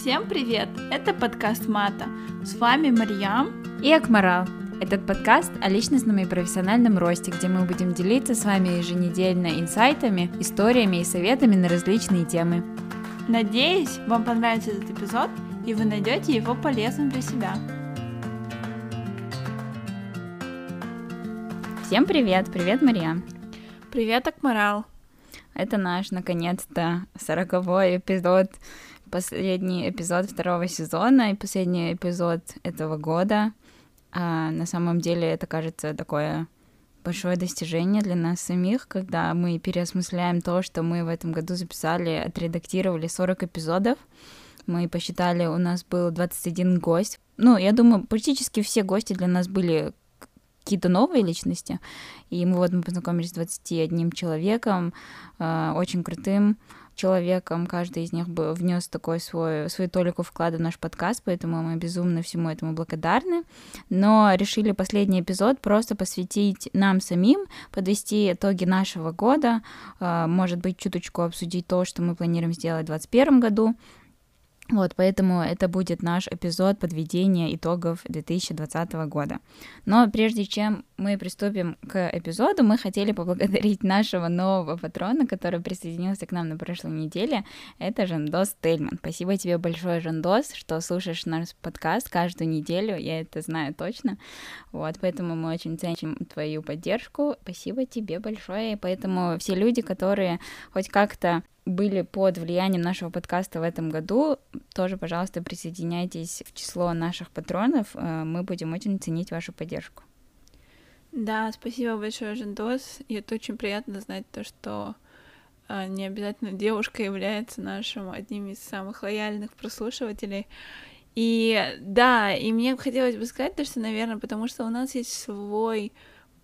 Всем привет! Это подкаст Мата. С вами Марьям и Акмарал. Этот подкаст о личностном и профессиональном росте, где мы будем делиться с вами еженедельно инсайтами, историями и советами на различные темы. Надеюсь, вам понравится этот эпизод, и вы найдете его полезным для себя. Всем привет! Привет, Мария! Привет, Акмарал! Это наш, наконец-то, сороковой эпизод, последний эпизод второго сезона и последний эпизод этого года. А на самом деле это кажется такое большое достижение для нас самих, когда мы переосмысляем то, что мы в этом году записали, отредактировали 40 эпизодов. Мы посчитали, у нас был 21 гость. Ну, я думаю, практически все гости для нас были какие-то новые личности. И мы вот мы познакомились с 21 человеком, э, очень крутым человеком. Каждый из них бы внес такой свой, свою толику вклада в наш подкаст, поэтому мы безумно всему этому благодарны. Но решили последний эпизод просто посвятить нам самим, подвести итоги нашего года, э, может быть, чуточку обсудить то, что мы планируем сделать в 2021 году, вот, поэтому это будет наш эпизод подведения итогов 2020 года. Но прежде чем мы приступим к эпизоду, мы хотели поблагодарить нашего нового патрона, который присоединился к нам на прошлой неделе. Это Жандос Тельман. Спасибо тебе большое, Жандос, что слушаешь наш подкаст каждую неделю, я это знаю точно. Вот, поэтому мы очень ценим твою поддержку. Спасибо тебе большое. И поэтому все люди, которые хоть как-то были под влиянием нашего подкаста в этом году, тоже, пожалуйста, присоединяйтесь в число наших патронов. Э, мы будем очень ценить вашу поддержку. Да, спасибо большое, Жендос. И это очень приятно знать то, что э, не обязательно девушка является нашим одним из самых лояльных прослушивателей. И да, и мне хотелось бы сказать то, что, наверное, потому что у нас есть свой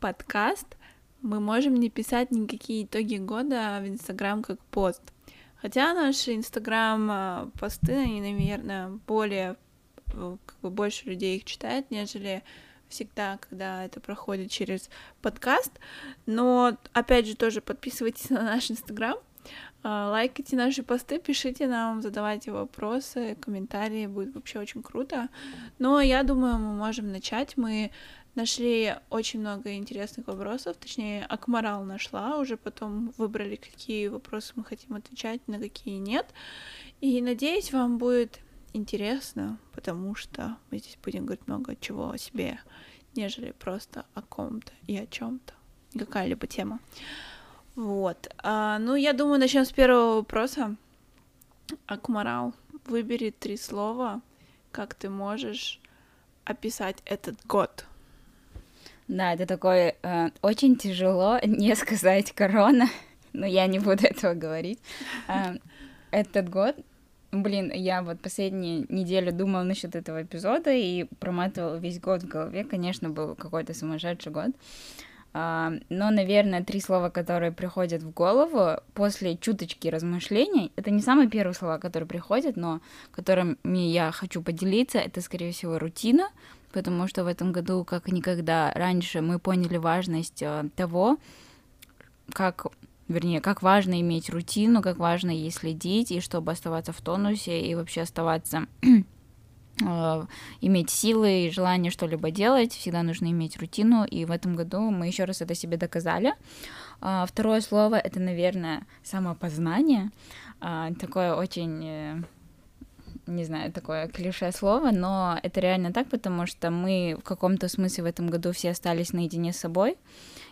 подкаст, мы можем не писать никакие итоги года в Инстаграм как пост. Хотя наши Инстаграм посты, они, наверное, более, э, как бы больше людей их читает, нежели всегда, когда это проходит через подкаст. Но, опять же, тоже подписывайтесь на наш Инстаграм, а, лайкайте наши посты, пишите нам, задавайте вопросы, комментарии, будет вообще очень круто. Но я думаю, мы можем начать. Мы нашли очень много интересных вопросов, точнее, Акмарал нашла, уже потом выбрали, какие вопросы мы хотим отвечать, на какие нет. И надеюсь, вам будет интересно, потому что мы здесь будем говорить много чего о себе, нежели просто о ком-то и о чем-то. Какая-либо тема. Вот. А, ну, я думаю, начнем с первого вопроса. Акмарал, выбери три слова, как ты можешь описать этот год. Да, это такое э, очень тяжело не сказать корона, но я не буду этого говорить. Э, этот год, блин, я вот последнюю неделю думала насчет этого эпизода и проматывала весь год в голове. Конечно, был какой-то сумасшедший год. Uh, но, наверное, три слова, которые приходят в голову после чуточки размышлений, это не самые первые слова, которые приходят, но которыми я хочу поделиться, это, скорее всего, рутина, потому что в этом году, как никогда раньше, мы поняли важность э, того, как вернее, как важно иметь рутину, как важно ей следить, и чтобы оставаться в тонусе, и вообще оставаться э, иметь силы и желание что-либо делать, всегда нужно иметь рутину, и в этом году мы еще раз это себе доказали. А, второе слово это, наверное, самопознание, а, такое очень э, не знаю, такое клише слово, но это реально так, потому что мы в каком-то смысле в этом году все остались наедине с собой,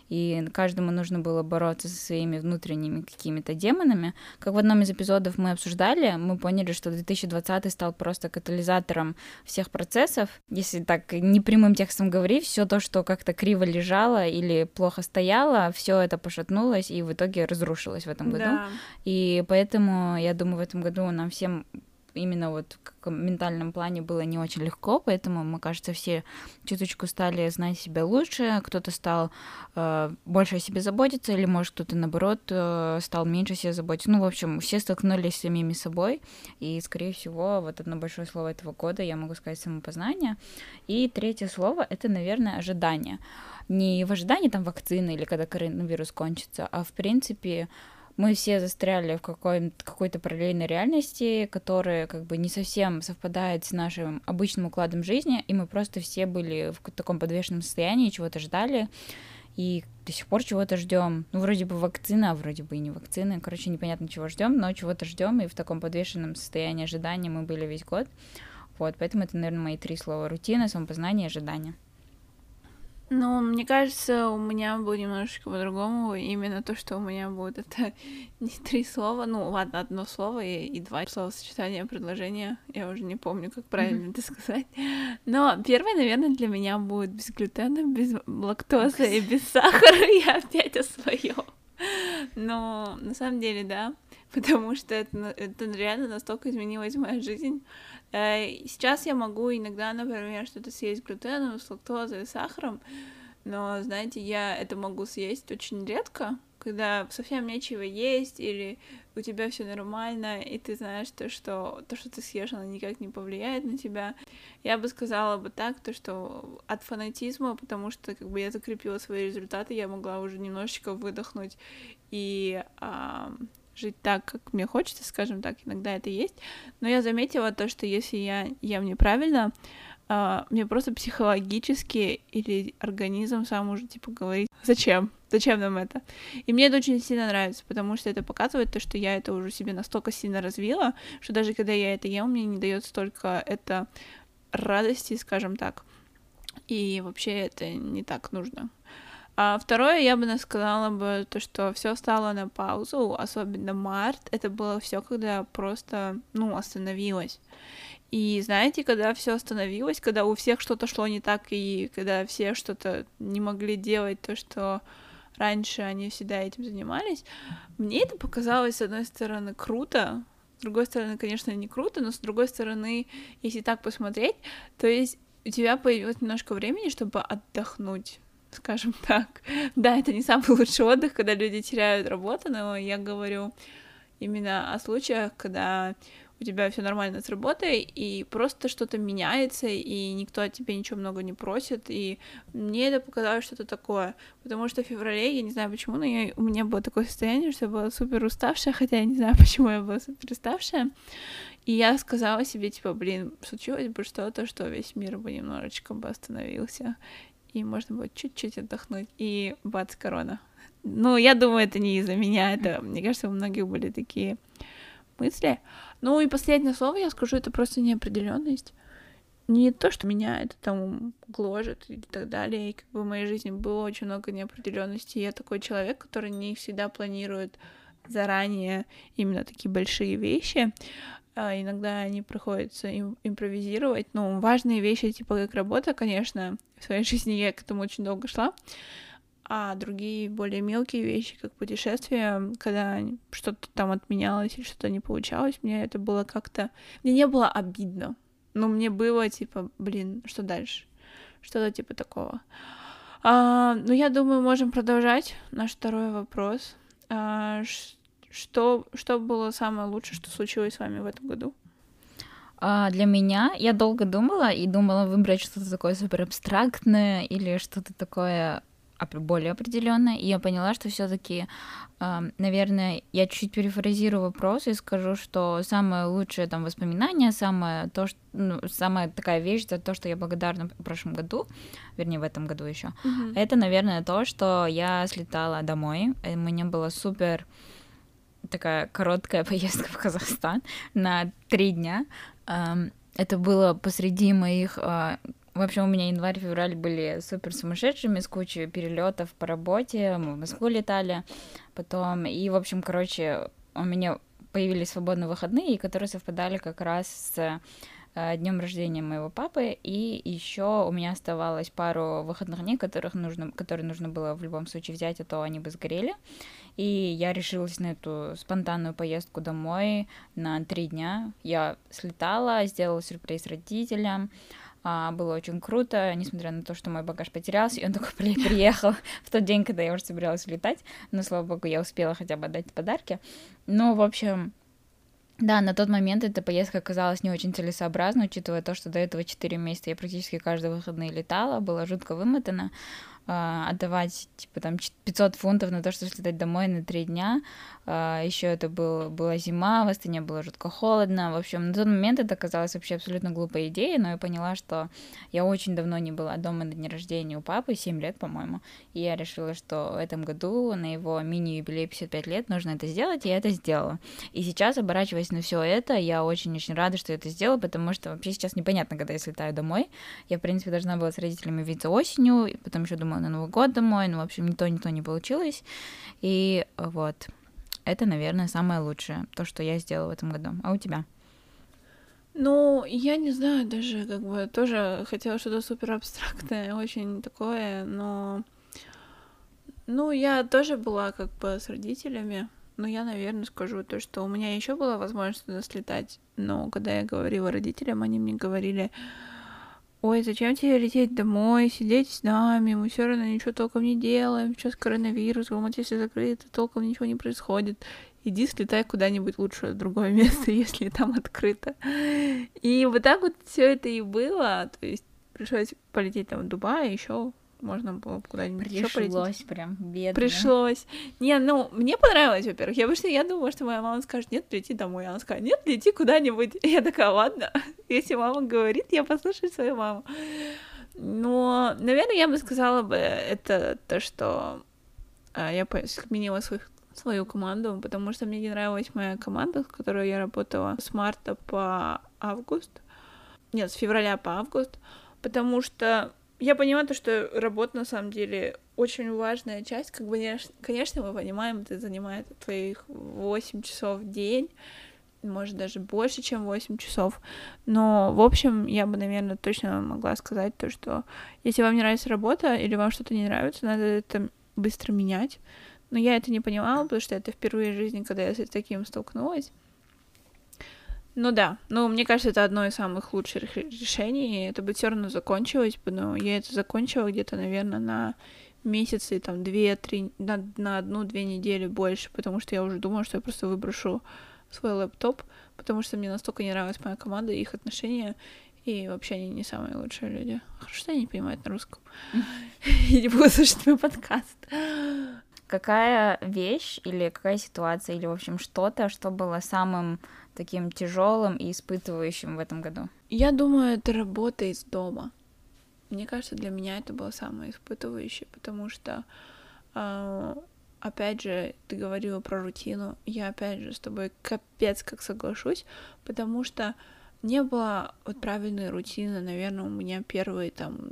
и каждому нужно было бороться со своими внутренними какими-то демонами. Как в одном из эпизодов мы обсуждали, мы поняли, что 2020 стал просто катализатором всех процессов. Если так непрямым текстом говорить, все то, что как-то криво лежало или плохо стояло, все это пошатнулось и в итоге разрушилось в этом году. Да. И поэтому, я думаю, в этом году нам всем именно вот в ментальном плане было не очень легко, поэтому, мне кажется, все чуточку стали знать себя лучше, кто-то стал э, больше о себе заботиться, или, может, кто-то, наоборот, э, стал меньше о себе заботиться. Ну, в общем, все столкнулись с самими собой, и, скорее всего, вот одно большое слово этого года, я могу сказать, самопознание. И третье слово — это, наверное, ожидание. Не в ожидании там вакцины или когда коронавирус кончится, а, в принципе, мы все застряли в какой- какой-то параллельной реальности, которая как бы не совсем совпадает с нашим обычным укладом жизни, и мы просто все были в таком подвешенном состоянии, чего-то ждали, и до сих пор чего-то ждем. Ну, вроде бы вакцина, а вроде бы и не вакцина. Короче, непонятно, чего ждем, но чего-то ждем, и в таком подвешенном состоянии ожидания мы были весь год. Вот, поэтому это, наверное, мои три слова. Рутина, самопознание, ожидание. Ну, мне кажется, у меня будет немножечко по-другому. Именно то, что у меня будет, это не три слова. Ну, ладно, одно слово и, и два слова сочетания предложения. Я уже не помню, как правильно это сказать. Но первое, наверное, для меня будет без глютена, без лактозы и без сахара. Я опять о своем. Но на самом деле, да, потому что это, это реально настолько изменилась моя жизнь. Э, сейчас я могу иногда, например, что-то съесть глютеном, с лактозой, и сахаром, но, знаете, я это могу съесть очень редко, когда совсем нечего есть, или у тебя все нормально, и ты знаешь то, что то, что ты съешь, оно никак не повлияет на тебя. Я бы сказала бы так, то, что от фанатизма, потому что как бы я закрепила свои результаты, я могла уже немножечко выдохнуть и а, жить так, как мне хочется, скажем так, иногда это есть. Но я заметила то, что если я ем неправильно, Uh, мне просто психологически или организм сам уже типа говорит, зачем, зачем нам это. И мне это очень сильно нравится, потому что это показывает то, что я это уже себе настолько сильно развила, что даже когда я это ем, мне не дает столько это радости, скажем так. И вообще это не так нужно. А второе, я бы сказала бы то, что все стало на паузу, особенно март. Это было все, когда просто, ну, остановилось. И знаете, когда все остановилось, когда у всех что-то шло не так, и когда все что-то не могли делать, то, что раньше они всегда этим занимались, мне это показалось, с одной стороны, круто, с другой стороны, конечно, не круто, но с другой стороны, если так посмотреть, то есть у тебя появилось немножко времени, чтобы отдохнуть скажем так. Да, это не самый лучший отдых, когда люди теряют работу, но я говорю именно о случаях, когда у тебя все нормально с работой, и просто что-то меняется, и никто от тебя ничего много не просит, и мне это показалось что-то такое, потому что в феврале, я не знаю почему, но я, у меня было такое состояние, что я была супер уставшая, хотя я не знаю, почему я была супер уставшая, и я сказала себе, типа, блин, случилось бы что-то, что весь мир бы немножечко бы остановился, и можно будет чуть-чуть отдохнуть, и бац, корона. Ну, я думаю, это не из-за меня, это, мне кажется, у многих были такие мысли. Ну и последнее слово я скажу, это просто неопределенность. Не то, что меня это там гложет и так далее, и как бы в моей жизни было очень много неопределенности. Я такой человек, который не всегда планирует заранее именно такие большие вещи иногда они приходится им, импровизировать. Ну, важные вещи, типа как работа, конечно, в своей жизни я к этому очень долго шла, а другие более мелкие вещи, как путешествия, когда что-то там отменялось или что-то не получалось, мне это было как-то... Мне не было обидно, но мне было типа, блин, что дальше? Что-то типа такого. А, ну, я думаю, можем продолжать наш второй вопрос. А, что, что было самое лучшее, что случилось с вами в этом году? А для меня я долго думала и думала выбрать что-то такое супер абстрактное или что-то такое более определенное, и я поняла, что все-таки, э, наверное, я чуть перефразирую вопрос и скажу, что самое лучшее там воспоминание, самое то, что, ну, самая такая вещь за то, что я благодарна в прошлом году, вернее в этом году еще, mm-hmm. это, наверное, то, что я слетала домой, и у меня было супер такая короткая поездка в Казахстан на три дня. Это было посреди моих... А, в общем, у меня январь-февраль были супер сумасшедшими, с кучей перелетов по работе, мы в Москву летали, потом, и, в общем, короче, у меня появились свободные выходные, которые совпадали как раз с днем рождения моего папы, и еще у меня оставалось пару выходных дней, которых нужно, которые нужно было в любом случае взять, а то они бы сгорели. И я решилась на эту спонтанную поездку домой на три дня. Я слетала, сделала сюрприз родителям, а, было очень круто, несмотря на то, что мой багаж потерялся, и он только приехал в тот день, когда я уже собиралась улетать, но, слава богу, я успела хотя бы отдать подарки. Ну, в общем, да, на тот момент эта поездка оказалась не очень целесообразной, учитывая то, что до этого 4 месяца я практически каждые выходные летала, была жутко вымотана. А, отдавать, типа, там, 500 фунтов на то, чтобы слетать домой на три дня. А, еще это был, была зима, в Астане было жутко холодно. В общем, на тот момент это казалось вообще абсолютно глупой идеей, но я поняла, что я очень давно не была дома на дне рождения у папы, 7 лет, по-моему, и я решила, что в этом году на его мини-юбилей 55 лет нужно это сделать, и я это сделала. И сейчас, оборачиваясь на все это, я очень-очень рада, что я это сделала, потому что вообще сейчас непонятно, когда я слетаю домой. Я, в принципе, должна была с родителями видеться осенью, потом еще думала на Новый год домой, но, в общем, ни то, ни то не получилось. И вот, это, наверное, самое лучшее, то, что я сделала в этом году. А у тебя? Ну, я не знаю, даже как бы тоже хотела что-то супер абстрактное, очень такое, но... Ну, я тоже была как бы с родителями, но я, наверное, скажу то, что у меня еще была возможность туда слетать, но когда я говорила родителям, они мне говорили, ой, зачем тебе лететь домой, сидеть с нами, мы все равно ничего толком не делаем, сейчас коронавирус, вот если закрыто, толком ничего не происходит. Иди слетай куда-нибудь лучше в другое место, если там открыто. И вот так вот все это и было. То есть пришлось полететь там в Дубай, еще можно было куда-нибудь еще. Пришлось прям, бедно. Пришлось. Не, ну, мне понравилось, во-первых. Я, что я думала, что моя мама скажет, нет, лети домой. Она скажет, нет, лети куда-нибудь. Я такая, ладно, если мама говорит, я послушаю свою маму. Но, наверное, я бы сказала бы это то, что а, я сменила свой, свою команду, потому что мне не нравилась моя команда, с которой я работала с марта по август. Нет, с февраля по август, потому что я понимаю то, что работа на самом деле очень важная часть. Как бы, конечно, мы понимаем, это занимает твоих 8 часов в день, может, даже больше, чем 8 часов. Но, в общем, я бы, наверное, точно могла сказать то, что если вам не нравится работа или вам что-то не нравится, надо это быстро менять. Но я это не понимала, потому что это впервые в жизни, когда я с таким столкнулась. Ну да, ну мне кажется, это одно из самых лучших решений, и это бы все равно закончилось но я это закончила где-то, наверное, на месяцы, там, две-три, на, на одну-две недели больше, потому что я уже думала, что я просто выброшу свой лэптоп, потому что мне настолько не нравилась моя команда и их отношения, и вообще они не самые лучшие люди. Хорошо, что они не понимают на русском. И не буду слушать мой подкаст. Какая вещь или какая ситуация, или, в общем, что-то, что было самым таким тяжелым и испытывающим в этом году? Я думаю, это работа из дома. Мне кажется, для меня это было самое испытывающее, потому что, э, опять же, ты говорила про рутину, я опять же с тобой капец как соглашусь, потому что не было вот правильной рутины, наверное, у меня первые там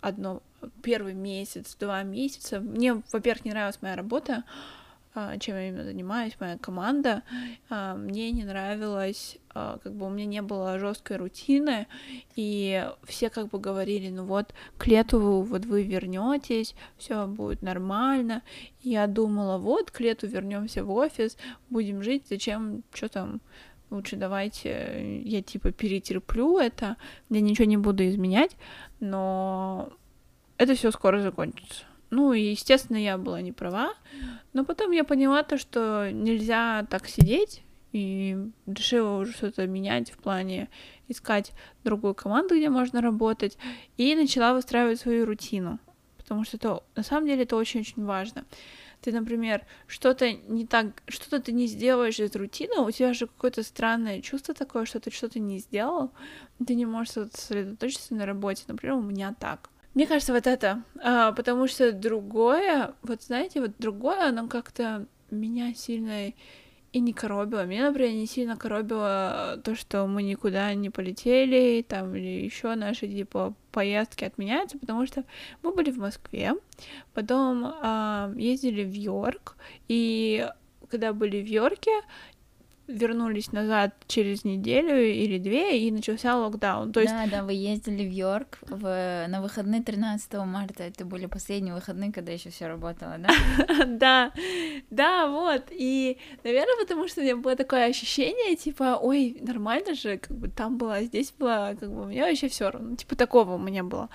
одно первый месяц, два месяца. Мне, во-первых, не нравилась моя работа, а, чем я именно занимаюсь, моя команда. А, мне не нравилось, а, как бы у меня не было жесткой рутины, и все как бы говорили, ну вот к лету вот вы вернетесь, все будет нормально. И я думала, вот к лету вернемся в офис, будем жить, зачем, что там, лучше давайте я типа перетерплю это, я ничего не буду изменять, но это все скоро закончится. Ну, и, естественно, я была не права, но потом я поняла то, что нельзя так сидеть, и решила уже что-то менять в плане искать другую команду, где можно работать, и начала выстраивать свою рутину, потому что это, на самом деле это очень-очень важно. Ты, например, что-то не так, что-то ты не сделаешь из рутины, у тебя же какое-то странное чувство такое, что ты что-то не сделал, ты не можешь сосредоточиться на работе. Например, у меня так. Мне кажется, вот это, а, потому что другое, вот знаете, вот другое, оно как-то меня сильно и не коробило. Меня, например, не сильно коробило то, что мы никуда не полетели, там, или еще наши, типа, поездки отменяются, потому что мы были в Москве, потом а, ездили в Йорк, и когда были в Йорке, вернулись назад через неделю или две, и начался локдаун. То есть... Да, да, вы ездили в Йорк в... на выходные 13 марта. Это были последние выходные, когда еще все работало, да? Да, да, вот. И, наверное, потому что у меня было такое ощущение, типа, ой, нормально же, как бы там было, здесь было, как бы у меня вообще все равно. Типа такого у меня было.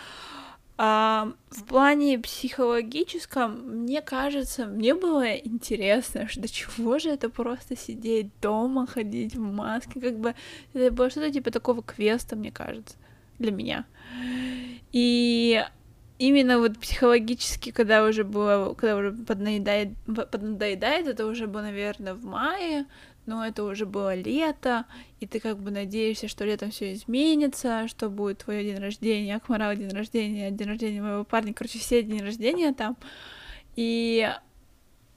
А, в плане психологическом, мне кажется, мне было интересно, что до чего же это просто сидеть дома, ходить в маске, как бы это было что-то типа такого квеста, мне кажется, для меня. И именно вот психологически, когда уже было, когда уже поднаедает, поднадоедает, это уже было, наверное, в мае, но это уже было лето, и ты как бы надеешься, что летом все изменится, что будет твой день рождения, Акмарал день рождения, день рождения моего парня, короче, все дни рождения там. И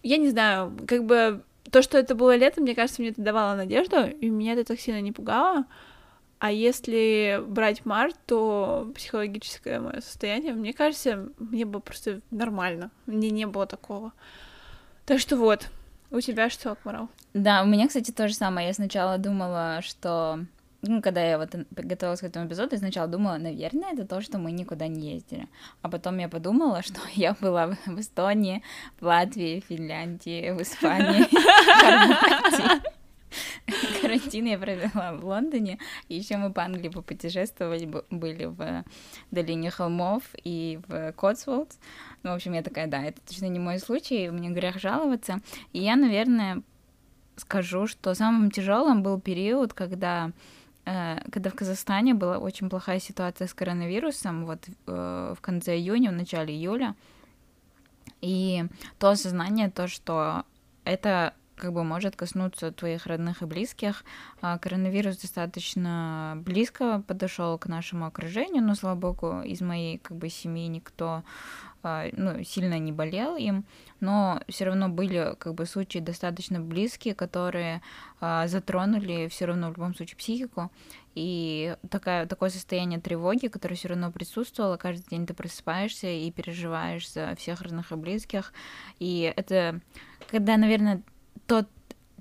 я не знаю, как бы то, что это было летом, мне кажется, мне это давало надежду, и меня это так сильно не пугало. А если брать март, то психологическое мое состояние, мне кажется, мне было просто нормально. Мне не было такого. Так что вот, у тебя что, Акмарал? Да, у меня, кстати, то же самое. Я сначала думала, что... Ну, когда я вот готовилась к этому эпизоду, я сначала думала, наверное, это то, что мы никуда не ездили. А потом я подумала, что я была в Эстонии, в Латвии, в Финляндии, в Испании, Карантин я провела в Лондоне. Еще мы по Англии попутешествовали, были в долине холмов и в Котсволдс. Ну, в общем, я такая, да, это точно не мой случай, мне грех жаловаться. И я, наверное, скажу, что самым тяжелым был период, когда э, когда в Казахстане была очень плохая ситуация с коронавирусом, вот э, в конце июня, в начале июля, и то осознание, то, что это как бы может коснуться твоих родных и близких. А коронавирус достаточно близко подошел к нашему окружению, но, слава богу, из моей как бы семьи никто а, ну, сильно не болел им, но все равно были как бы случаи достаточно близкие, которые а, затронули все равно в любом случае психику. И такая, такое состояние тревоги, которое все равно присутствовало, каждый день ты просыпаешься и переживаешь за всех родных и близких. И это, когда, наверное, тот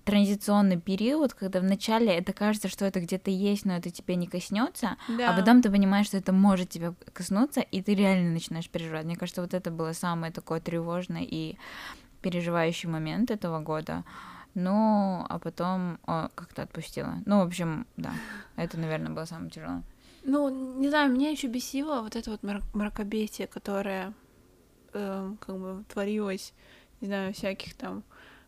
транзиционный период, когда вначале это кажется, что это где-то есть, но это тебя не коснется, а да. а потом ты понимаешь, что это может тебя коснуться, и ты реально начинаешь переживать. Мне кажется, вот это было самое такое тревожное и переживающий момент этого года. Ну, а потом о, как-то отпустила. Ну, в общем, да, это, наверное, было самое тяжелое. Ну, не знаю, меня еще бесило вот это вот мракобесие, которое э, как бы творилось, не знаю, всяких там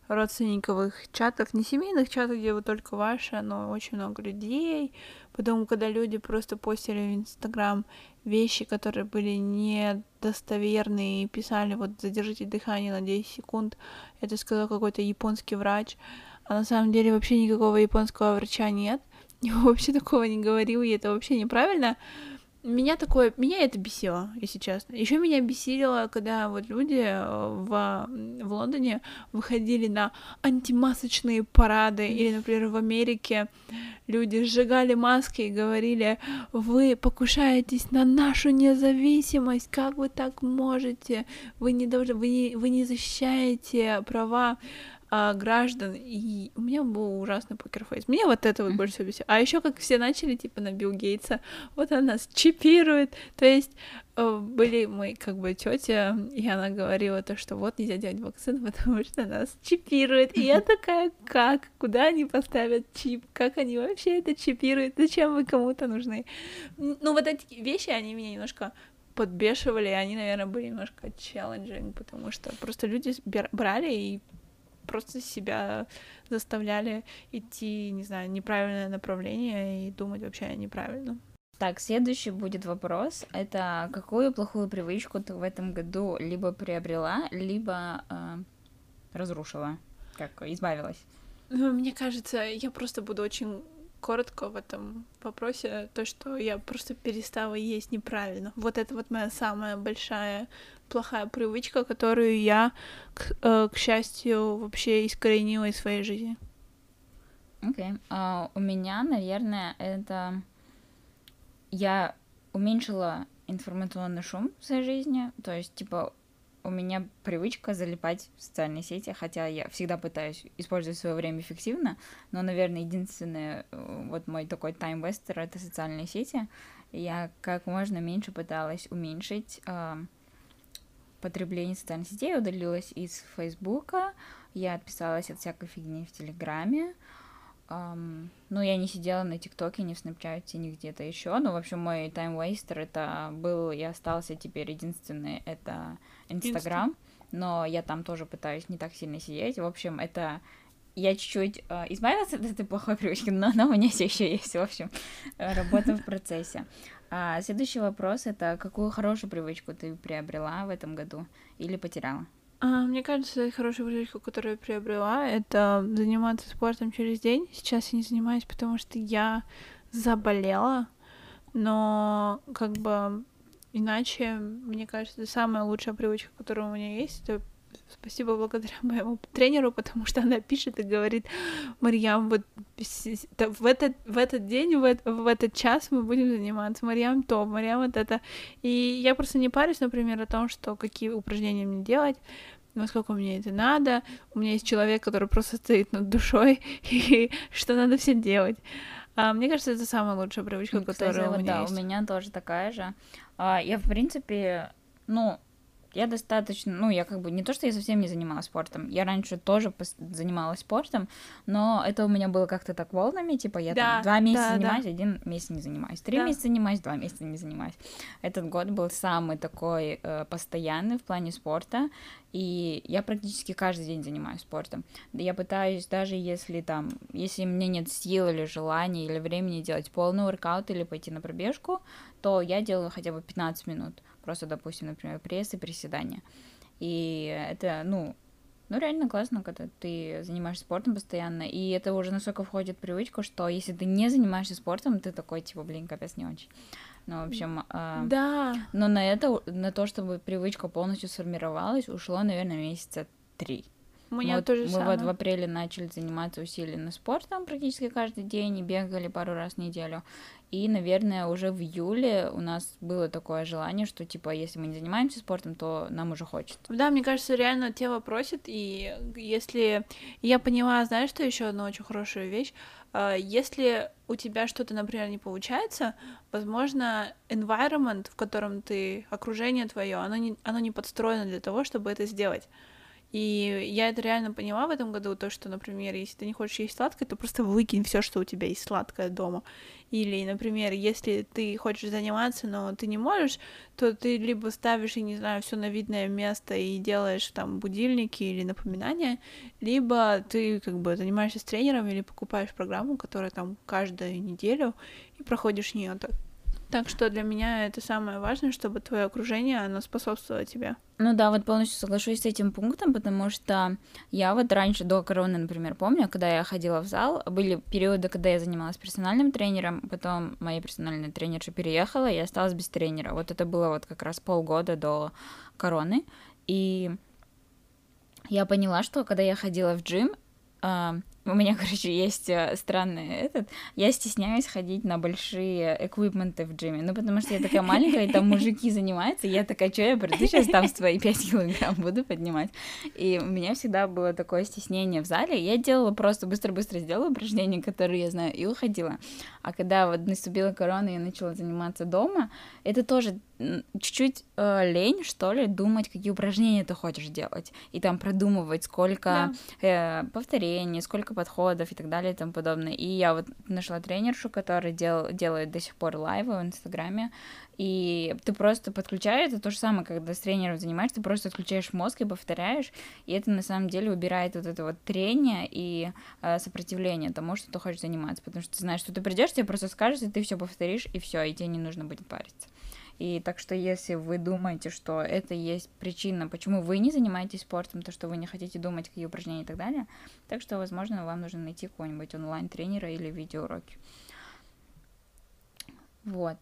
родственниковых чатов, не семейных чатов, где вы только ваши, но очень много людей. Потом, когда люди просто постили в Инстаграм вещи, которые были недостоверные, и писали, вот, задержите дыхание на 10 секунд, это сказал какой-то японский врач, а на самом деле вообще никакого японского врача нет, его вообще такого не говорил, и это вообще неправильно, меня такое, меня это бесило, если честно. Еще меня бесило, когда вот люди э, в, в Лондоне выходили на антимасочные парады, или, например, в Америке люди сжигали маски и говорили, вы покушаетесь на нашу независимость, как вы так можете, вы не должны, вы не, вы не защищаете права а, граждан, и у меня был ужасный покерфейс. Мне вот это вот больше всего бесит. А еще как все начали, типа, на Билл Гейтса, вот она нас чипирует, то есть э, были мы как бы тетя, и она говорила то, что вот нельзя делать вакцину, потому что нас чипирует. И я такая, как? Куда они поставят чип? Как они вообще это чипируют? Зачем вы кому-то нужны? Ну, вот эти вещи, они меня немножко подбешивали, и они, наверное, были немножко челленджинг, потому что просто люди брали и просто себя заставляли идти, не знаю, неправильное направление и думать вообще неправильно. Так, следующий будет вопрос. Это какую плохую привычку ты в этом году либо приобрела, либо э, разрушила? Как избавилась? Ну, мне кажется, я просто буду очень коротко в этом вопросе. То, что я просто перестала есть неправильно. Вот это вот моя самая большая плохая привычка, которую я, к, э, к счастью, вообще искоренила из своей жизни. Окей. Okay. Uh, у меня, наверное, это я уменьшила информационный шум в своей жизни. То есть, типа, у меня привычка залипать в социальные сети, хотя я всегда пытаюсь использовать свое время эффективно, но, наверное, единственный э, вот мой такой тайм-вестер — это социальные сети. Я как можно меньше пыталась уменьшить uh, потребление социальных сетей, удалилась из Фейсбука, я отписалась от всякой фигни в Телеграме, Um, ну, я не сидела на ТикТоке, не в Снапчате, ни где-то еще. Но, в общем, мой таймвейстер это был и остался теперь единственный, это Инстаграм. Но я там тоже пытаюсь не так сильно сидеть. В общем, это я чуть-чуть э, избавилась от этой плохой привычки, но она у меня все еще есть, в общем, э, работа в процессе. А следующий вопрос это какую хорошую привычку ты приобрела в этом году или потеряла? А, мне кажется, хорошая привычка, которую я приобрела, это заниматься спортом через день. Сейчас я не занимаюсь, потому что я заболела, но как бы иначе, мне кажется, самая лучшая привычка, которая у меня есть, это спасибо благодаря моему тренеру, потому что она пишет и говорит, Марьям, вот в этот, в этот день, в, этот, в этот час мы будем заниматься, Марьям то, Марьям вот это. И я просто не парюсь, например, о том, что какие упражнения мне делать, насколько мне это надо. У меня есть человек, который просто стоит над душой, и что надо все делать. А, мне кажется, это самая лучшая привычка, ну, Кстати, которая у меня да, есть. у меня тоже такая же. А, я, в принципе, ну, я достаточно, ну, я как бы не то, что я совсем не занималась спортом, я раньше тоже занималась спортом, но это у меня было как-то так волнами, типа я да, там два месяца да, занимаюсь, да. один месяц не занимаюсь, три да. месяца занимаюсь, два месяца не занимаюсь. Этот год был самый такой э, постоянный в плане спорта, и я практически каждый день занимаюсь спортом. Я пытаюсь, даже если там, если мне нет сил или желания или времени делать полный воркаут или пойти на пробежку, то я делаю хотя бы 15 минут Просто, допустим, например, пресс и приседания. И это, ну, ну, реально классно, когда ты занимаешься спортом постоянно, и это уже настолько входит в привычку, что если ты не занимаешься спортом, ты такой, типа, блин, капец, не очень. Ну, в общем... Э, да. Но на это, на то, чтобы привычка полностью сформировалась, ушло, наверное, месяца три. У меня мы тоже мы самое. вот в апреле начали заниматься усиленно спортом практически каждый день и бегали пару раз в неделю. И, наверное, уже в июле у нас было такое желание, что, типа, если мы не занимаемся спортом, то нам уже хочется. Да, мне кажется, реально тело просит, и если... Я поняла, знаешь, что еще одна очень хорошая вещь? А, если у тебя что-то, например, не получается, возможно, environment, в котором ты, окружение твое, оно не, оно не подстроено для того, чтобы это сделать. И я это реально поняла в этом году, то, что, например, если ты не хочешь есть сладкое, то просто выкинь все, что у тебя есть сладкое дома. Или, например, если ты хочешь заниматься, но ты не можешь, то ты либо ставишь, я не знаю, все на видное место и делаешь там будильники или напоминания, либо ты как бы занимаешься с тренером или покупаешь программу, которая там каждую неделю и проходишь нее. Так что для меня это самое важное, чтобы твое окружение, оно способствовало тебе. Ну да, вот полностью соглашусь с этим пунктом, потому что я вот раньше, до короны, например, помню, когда я ходила в зал, были периоды, когда я занималась персональным тренером, потом моя персональная тренерша переехала, и я осталась без тренера. Вот это было вот как раз полгода до короны, и я поняла, что когда я ходила в джим, а, у меня, короче, есть э, странный этот. Я стесняюсь ходить на большие эквипменты в джиме. Ну, потому что я такая маленькая, и там мужики занимаются. И я такая, что я приду сейчас там свои 5 килограмм буду поднимать. И у меня всегда было такое стеснение в зале. Я делала просто быстро-быстро сделала упражнения, которые я знаю, и уходила. А когда вот наступила корона, и я начала заниматься дома, это тоже чуть-чуть э, лень, что ли, думать, какие упражнения ты хочешь делать, и там продумывать, сколько да. э, повторений, сколько подходов и так далее и тому подобное. И я вот нашла тренершу, которая дел, делает до сих пор лайвы в Инстаграме, и ты просто подключаешь, это то же самое, когда с тренером занимаешься, ты просто отключаешь мозг и повторяешь, и это на самом деле убирает вот это вот трение и э, сопротивление тому, что ты хочешь заниматься, потому что ты знаешь, что ты придешь, тебе просто скажешь, и ты все повторишь, и все, и тебе не нужно будет париться. И так что если вы думаете, что это есть причина, почему вы не занимаетесь спортом, то что вы не хотите думать, какие упражнения и так далее, так что, возможно, вам нужно найти какого-нибудь онлайн-тренера или видеоуроки. Вот.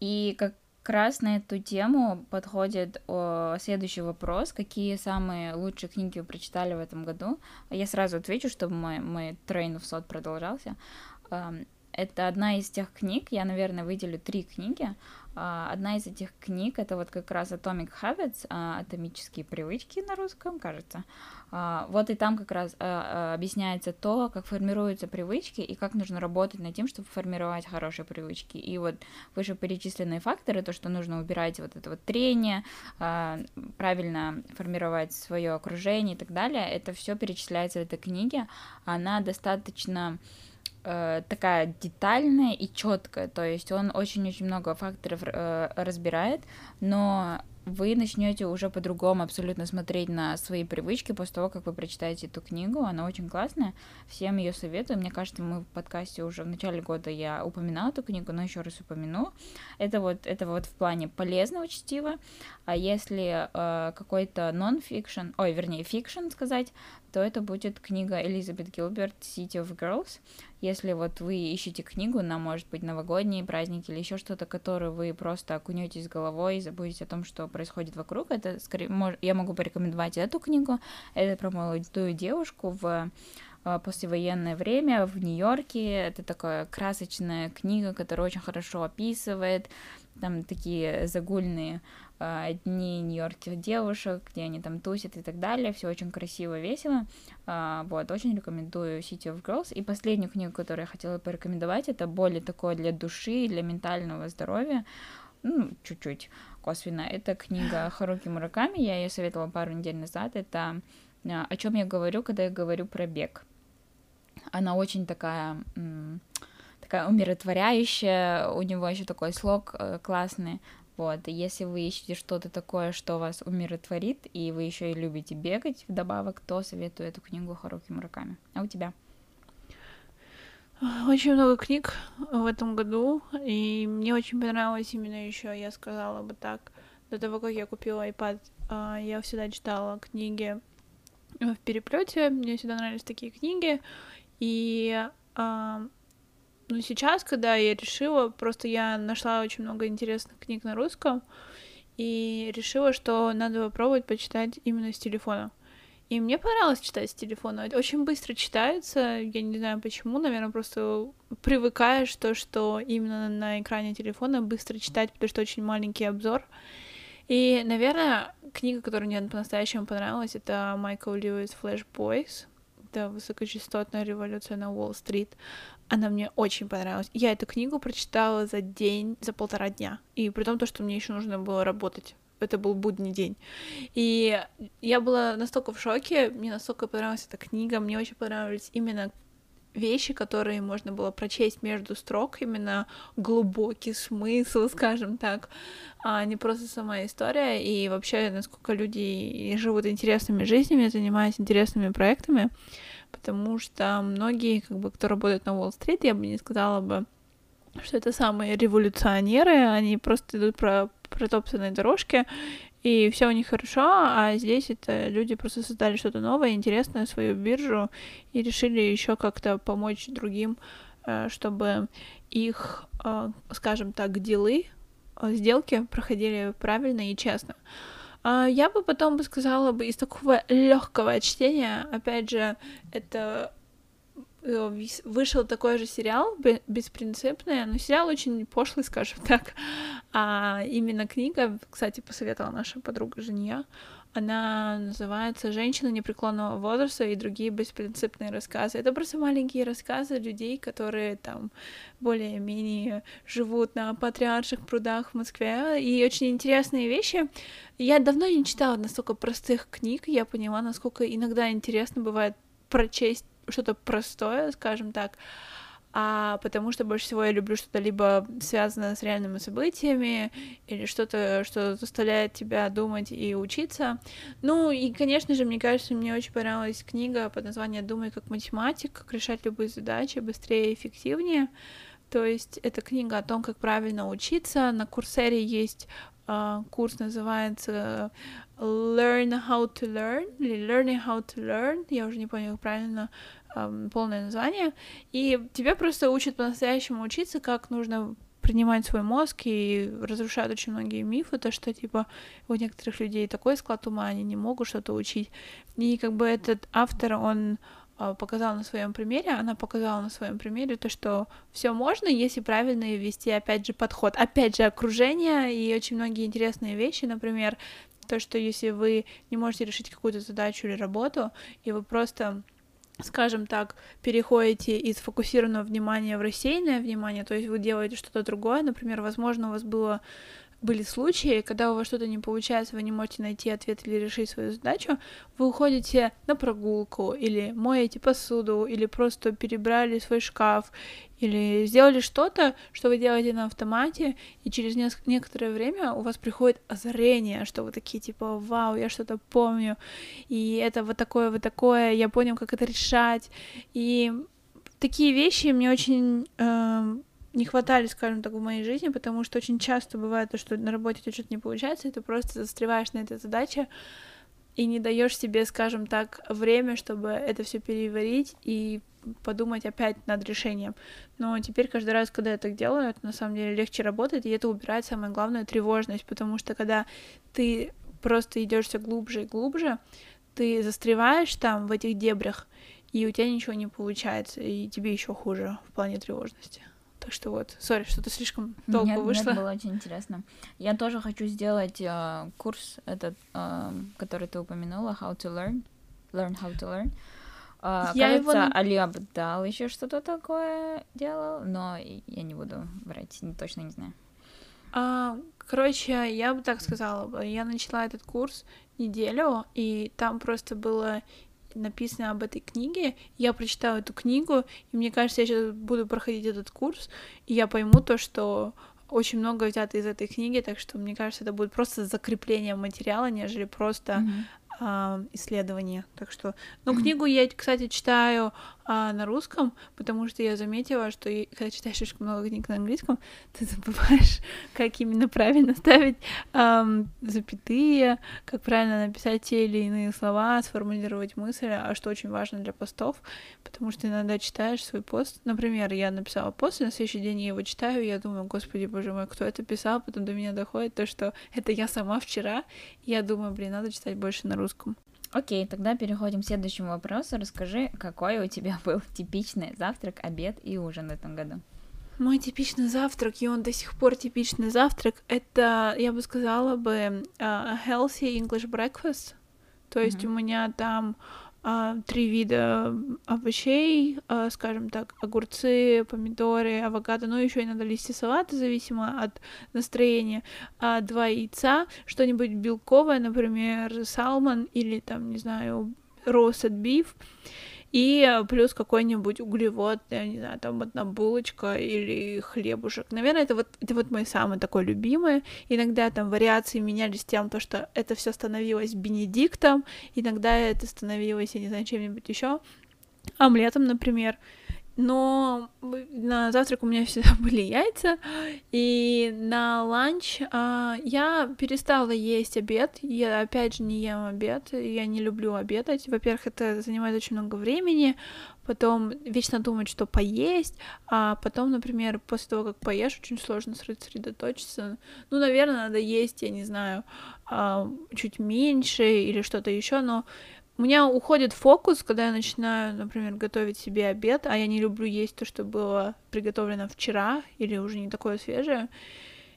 И как раз на эту тему подходит о, следующий вопрос. Какие самые лучшие книги вы прочитали в этом году? Я сразу отвечу, чтобы мой, мой трейн в сот продолжался. Это одна из тех книг, я, наверное, выделю три книги. А, одна из этих книг это вот как раз Atomic Habits, а, атомические привычки на русском, кажется. А, вот и там как раз объясняется то, как формируются привычки и как нужно работать над тем, чтобы формировать хорошие привычки. И вот вышеперечисленные факторы, то, что нужно убирать вот это вот трение, правильно формировать свое окружение и так далее, это все перечисляется в этой книге. Она достаточно э, такая детальная и четкая, то есть он очень-очень много факторов э, разбирает, но вы начнете уже по-другому абсолютно смотреть на свои привычки после того, как вы прочитаете эту книгу. Она очень классная. Всем ее советую. Мне кажется, мы в подкасте уже в начале года я упоминала эту книгу, но еще раз упомяну. Это вот, это вот в плане полезного чтива. А если э, какой-то нон-фикшн, ой, вернее, fiction сказать, то это будет книга Элизабет Гилберт «City of Girls». Если вот вы ищете книгу на, может быть, новогодние праздники или еще что-то, которую вы просто окунетесь головой и забудете о том, что происходит вокруг, это скорее, мож, я могу порекомендовать эту книгу. Это про молодую девушку в э, послевоенное время в Нью-Йорке. Это такая красочная книга, которая очень хорошо описывает там такие загульные э, дни нью-йоркских девушек, где они там тусят и так далее. Все очень красиво, весело. Э, вот, очень рекомендую City of Girls. И последнюю книгу, которую я хотела порекомендовать, это более такое для души, для ментального здоровья. Ну, чуть-чуть косвенно. Это книга Харуки Мураками, я ее советовала пару недель назад. Это о чем я говорю, когда я говорю про бег. Она очень такая такая умиротворяющая, у него еще такой слог э, классный. Вот, и если вы ищете что-то такое, что вас умиротворит, и вы еще и любите бегать вдобавок, то советую эту книгу Харуки Мураками. А у тебя? Очень много книг в этом году, и мне очень понравилось именно еще, я сказала бы так, до того, как я купила iPad, а, я всегда читала книги в переплете, мне всегда нравились такие книги, и а, ну, сейчас, когда я решила, просто я нашла очень много интересных книг на русском, и решила, что надо попробовать почитать именно с телефона. И мне понравилось читать с телефона. Очень быстро читается, я не знаю почему, наверное, просто привыкаешь то, что именно на экране телефона быстро читать, потому что очень маленький обзор. И, наверное, книга, которая мне по-настоящему понравилась, это Майкл Льюис «Флэш Бойс». Это высокочастотная революция на Уолл-стрит. Она мне очень понравилась. Я эту книгу прочитала за день, за полтора дня. И при том, то, что мне еще нужно было работать. Это был будний день. И я была настолько в шоке, мне настолько понравилась эта книга, мне очень понравились именно вещи, которые можно было прочесть между строк, именно глубокий смысл, скажем так, а не просто сама история, и вообще, насколько люди живут интересными жизнями, занимаются интересными проектами, потому что многие, как бы, кто работает на Уолл-стрит, я бы не сказала бы, что это самые революционеры, они просто идут про протоптанной дорожке, и все у них хорошо, а здесь это люди просто создали что-то новое, интересное, свою биржу, и решили еще как-то помочь другим, э, чтобы их, э, скажем так, делы, э, сделки проходили правильно и честно. А, я бы потом бы сказала бы из такого легкого чтения, опять же, это вышел такой же сериал беспринципный, но сериал очень пошлый, скажем так. А именно книга, кстати, посоветовала наша подруга Женя, она называется «Женщина непреклонного возраста и другие беспринципные рассказы». Это просто маленькие рассказы людей, которые там более-менее живут на патриарших прудах в Москве. И очень интересные вещи. Я давно не читала настолько простых книг, я поняла, насколько иногда интересно бывает прочесть что-то простое, скажем так, а потому что больше всего я люблю что-то либо связанное с реальными событиями, или что-то, что заставляет тебя думать и учиться. Ну и, конечно же, мне кажется, мне очень понравилась книга под названием «Думай как математик», как решать любые задачи быстрее и эффективнее. То есть это книга о том, как правильно учиться. На Курсере есть курс называется Learn How to Learn или Learning How to Learn, я уже не помню, правильно полное название, и тебя просто учат по-настоящему учиться, как нужно принимать свой мозг и разрушают очень многие мифы, то, что, типа, у некоторых людей такой склад ума, они не могут что-то учить. И как бы этот автор, он а, показал на своем примере, она показала на своем примере то, что все можно, если правильно ввести, опять же, подход. Опять же, окружение и очень многие интересные вещи, например, то, что если вы не можете решить какую-то задачу или работу, и вы просто скажем так, переходите из фокусированного внимания в рассеянное внимание, то есть вы делаете что-то другое, например, возможно, у вас было были случаи, когда у вас что-то не получается, вы не можете найти ответ или решить свою задачу, вы уходите на прогулку, или моете посуду, или просто перебрали свой шкаф, или сделали что-то, что вы делаете на автомате, и через неск- некоторое время у вас приходит озарение, что вы такие типа, вау, я что-то помню, и это вот такое, вот такое, я понял, как это решать, и такие вещи мне очень э, не хватали, скажем так, в моей жизни, потому что очень часто бывает то, что на работе у тебя что-то не получается, и ты просто застреваешь на этой задаче и не даешь себе, скажем так, время, чтобы это все переварить и подумать опять над решением. Но теперь каждый раз, когда я так делаю, это на самом деле легче работает, и это убирает самое главное тревожность, потому что когда ты просто идешь все глубже и глубже, ты застреваешь там в этих дебрях, и у тебя ничего не получается, и тебе еще хуже в плане тревожности. Так что вот, сори, что-то слишком долго нет, вышло. Нет, было очень интересно. Я тоже хочу сделать э, курс этот, э, который ты упомянула, How to Learn, Learn How to Learn. Э, Я кажется, его... Али Абдал еще что-то такое делал, но я не буду врать, точно не знаю. А, короче, я бы так сказала, я начала этот курс неделю, и там просто было написано об этой книге, я прочитала эту книгу, и мне кажется, я сейчас буду проходить этот курс, и я пойму то, что очень много взято из этой книги, так что мне кажется, это будет просто закрепление материала, нежели просто Мгм. а, исследование. Так что, ну, книгу я, кстати, читаю а, на русском, потому что я заметила, что когда читаешь слишком много книг на английском, ты забываешь, как именно правильно ставить ам, запятые, как правильно написать те или иные слова, сформулировать мысль, а что очень важно для постов, потому что иногда читаешь свой пост. Например, я написала пост, и на следующий день я его читаю, и я думаю, господи, боже мой, кто это писал, потом до меня доходит то, что это я сама вчера, и я думаю, блин, надо читать больше на русском. Окей, тогда переходим к следующему вопросу. Расскажи, какой у тебя был типичный завтрак, обед и ужин в этом году? Мой типичный завтрак, и он до сих пор типичный завтрак, это, я бы сказала бы, а, healthy English breakfast. То есть Мгм. у меня там а, три вида овощей, а, скажем так, огурцы, помидоры, авокадо, ну еще иногда листья салата, зависимо от настроения, а, два яйца, что-нибудь белковое, например, салмон или там, не знаю, roasted beef, и плюс какой-нибудь углевод, я не знаю, там одна булочка или хлебушек. Наверное, это вот, это вот мой самый такой любимый. Иногда там вариации менялись тем, то, что это все становилось бенедиктом, иногда это становилось, я не знаю, чем-нибудь еще, омлетом, например. Но на завтрак у меня всегда были яйца, и на ланч а, я перестала есть обед. Я опять же не ем обед, я не люблю обедать. Во-первых, это занимает очень много времени, потом вечно думать, что поесть, а потом, например, после того, как поешь, очень сложно сосредоточиться. Ну, наверное, надо есть, я не знаю, а, чуть меньше или что-то еще, но у меня уходит фокус, когда я начинаю, например, готовить себе обед, а я не люблю есть то, что было приготовлено вчера или уже не такое свежее.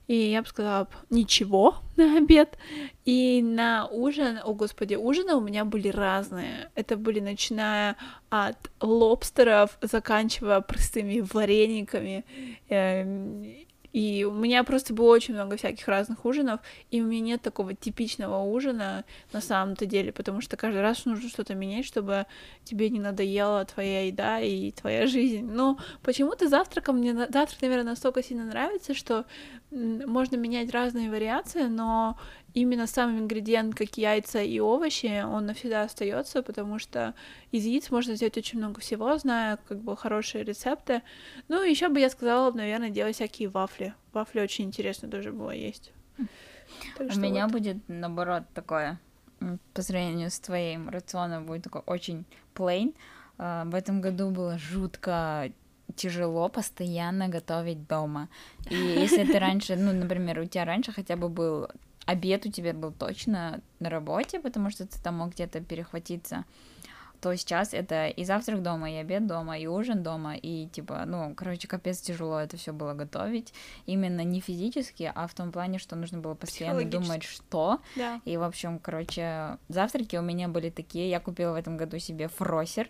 И я бы сказала, ничего на обед. И на ужин, о господи, ужины у меня были разные. Это были начиная от лобстеров, заканчивая простыми варениками. Эм, И у меня просто было очень много всяких разных ужинов, и у меня нет такого типичного ужина на самом-то деле, потому что каждый раз нужно что-то менять, чтобы тебе не надоела твоя еда и твоя жизнь. Но почему-то завтраком мне завтрак, наверное, настолько сильно нравится, что можно менять разные вариации, но именно сам ингредиент, как яйца и овощи, он навсегда остается, потому что из яиц можно сделать очень много всего, зная как бы хорошие рецепты. Ну, еще бы я сказала, наверное, делать всякие вафли. Вафли очень интересно тоже было есть. Так У меня вот. будет, наоборот, такое, по сравнению с твоим рационом, будет такой очень plain. А, В этом году было жутко тяжело постоянно готовить дома. И если ты раньше, ну, например, у тебя раньше хотя бы был обед у тебя был точно на работе, потому что ты там мог где-то перехватиться, то сейчас это и завтрак дома, и обед дома, и ужин дома, и типа, ну, короче, капец тяжело это все было готовить. Именно не физически, а в том плане, что нужно было постоянно думать, что. Да. И, в общем, короче, завтраки у меня были такие. Я купила в этом году себе frother.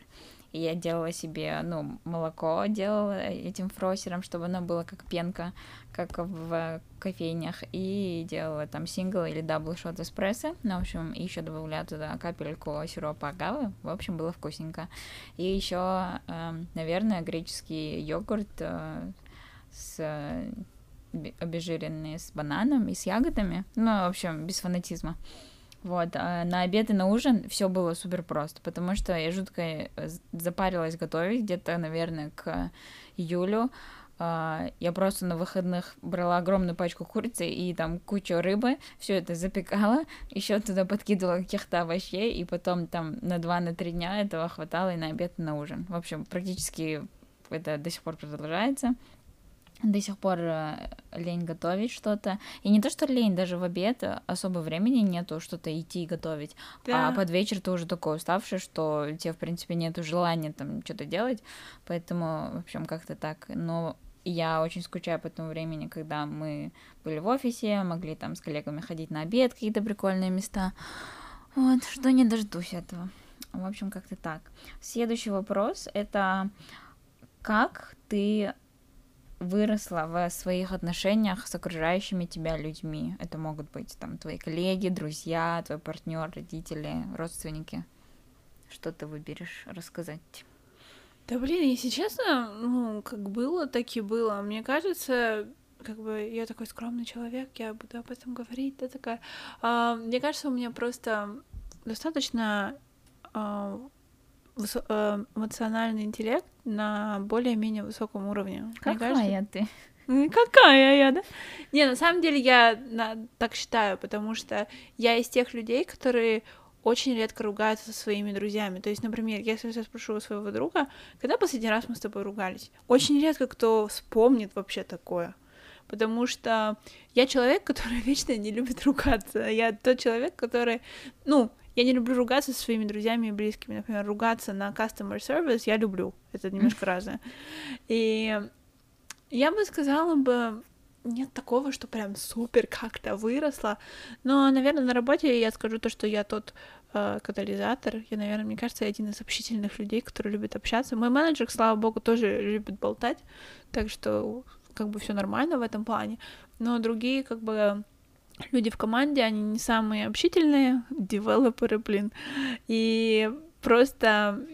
И я делала себе, ну, молоко делала этим frother ом, чтобы оно было как пенка, как в кофейнях, и делала там сингл или double shot эспрессо, ну, в общем, еще добавляла туда капельку сиропа агавы, в общем, было вкусненько. И еще, эм, наверное, греческий йогурт э, с обезжиренные с бананом и с ягодами. Ну, в общем, без фанатизма. Вот, а на обед и на ужин все было супер просто, потому что я жутко э, запарилась готовить где-то, наверное, к июлю. А, я просто на выходных брала огромную пачку курицы и там кучу рыбы, все это запекала, еще туда подкидывала каких-то овощей, и потом там на 2-3 дня этого хватало и на обед, и на ужин. В общем, практически это до сих пор продолжается до сих пор э, лень готовить что-то. И не то, что лень, даже в обед особо времени нету что-то идти и готовить. Да. А под вечер ты уже такой уставший, что тебе, в принципе, нету желания там что-то делать. Поэтому, в общем, как-то так. Но я очень скучаю по тому времени, когда мы были в офисе, могли там с коллегами ходить на обед, какие-то прикольные места. Вот, что не дождусь этого. В общем, как-то так. Следующий вопрос — это как ты выросла в своих отношениях с окружающими тебя людьми. Это могут быть там твои коллеги, друзья, твой партнер, родители, родственники. Что ты выберешь рассказать? Да блин, если честно, ну, как было, так и было. Мне кажется, как бы я такой скромный человек, я буду об этом говорить, да, такая. А, мне кажется, у меня просто достаточно а, Э, эмоциональный интеллект на более-менее высоком уровне. Какая кажется... ты? Какая я, да? Не, на самом деле я на, так считаю, потому что я из тех людей, которые очень редко ругаются со своими друзьями. То есть, например, если я спрошу у своего друга, когда последний раз мы с тобой ругались? Очень редко кто вспомнит вообще такое. Потому что я человек, который вечно не любит ругаться. Я тот человек, который, ну, я не люблю ругаться со своими друзьями и близкими. Например, ругаться на customer service я люблю. Это немножко разное. И я бы сказала бы, нет такого, что прям супер как-то выросла. Но, наверное, на работе я скажу то, что я тот э, катализатор. Я, наверное, мне кажется, один из общительных людей, который любит общаться. Мой менеджер, слава богу, тоже любит болтать, так что как бы все нормально в этом плане. Но другие, как бы, люди в команде, они не самые общительные, девелоперы, блин, и просто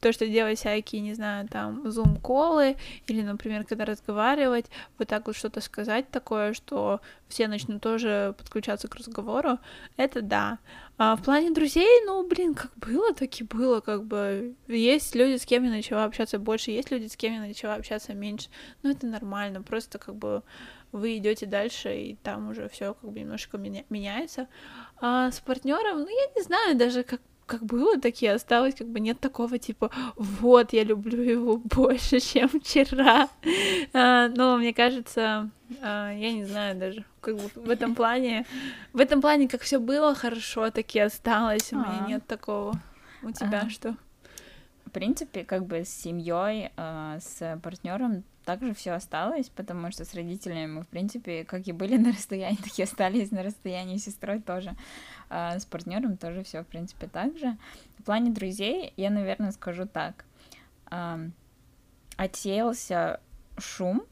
то, что делать всякие, не знаю, там, зум-колы, или, например, когда разговаривать, вот так вот что-то сказать такое, что все начнут тоже подключаться к разговору, это да. А в плане друзей, ну, блин, как было, так и было, как бы. Есть люди, с кем я начала общаться больше, есть люди, с кем я начала общаться меньше. Ну, это нормально, просто как бы вы идете дальше, и там уже все как бы немножко меня меняется. А с партнером, ну, я не знаю даже, как как было, так и осталось, как бы нет такого типа, вот, я люблю его больше, чем вчера. А, но мне кажется, а, я не знаю даже, как бы в этом плане, в этом плане, как все было хорошо, так и осталось, у меня а. нет такого. У тебя что? В принципе, как бы с семьей, с партнером также все осталось, потому что с родителями мы, в принципе, как и были на расстоянии, так и остались на расстоянии, с сестрой тоже. А с партнером тоже все, в принципе, так же. В плане друзей я, наверное, скажу так. Отсеялся шум.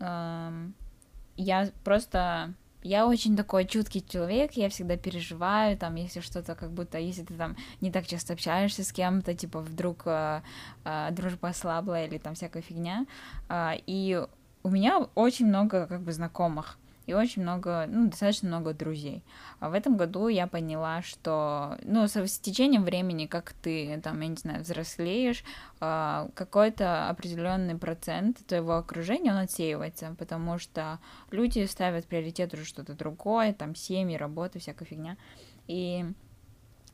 Я просто я очень такой чуткий человек, я всегда переживаю, там, если что-то как будто, если ты там не так часто общаешься с кем-то, типа, вдруг э, э, дружба ослабла или там всякая фигня, э, и у меня очень много как бы знакомых, и очень много, ну, достаточно много друзей. А в этом году я поняла, что, ну, с, с течением времени, как ты, там, я не знаю, взрослеешь, э, какой-то определенный процент твоего окружения, он отсеивается, потому что люди ставят приоритет уже что-то другое, там, семьи, работа, всякая фигня. И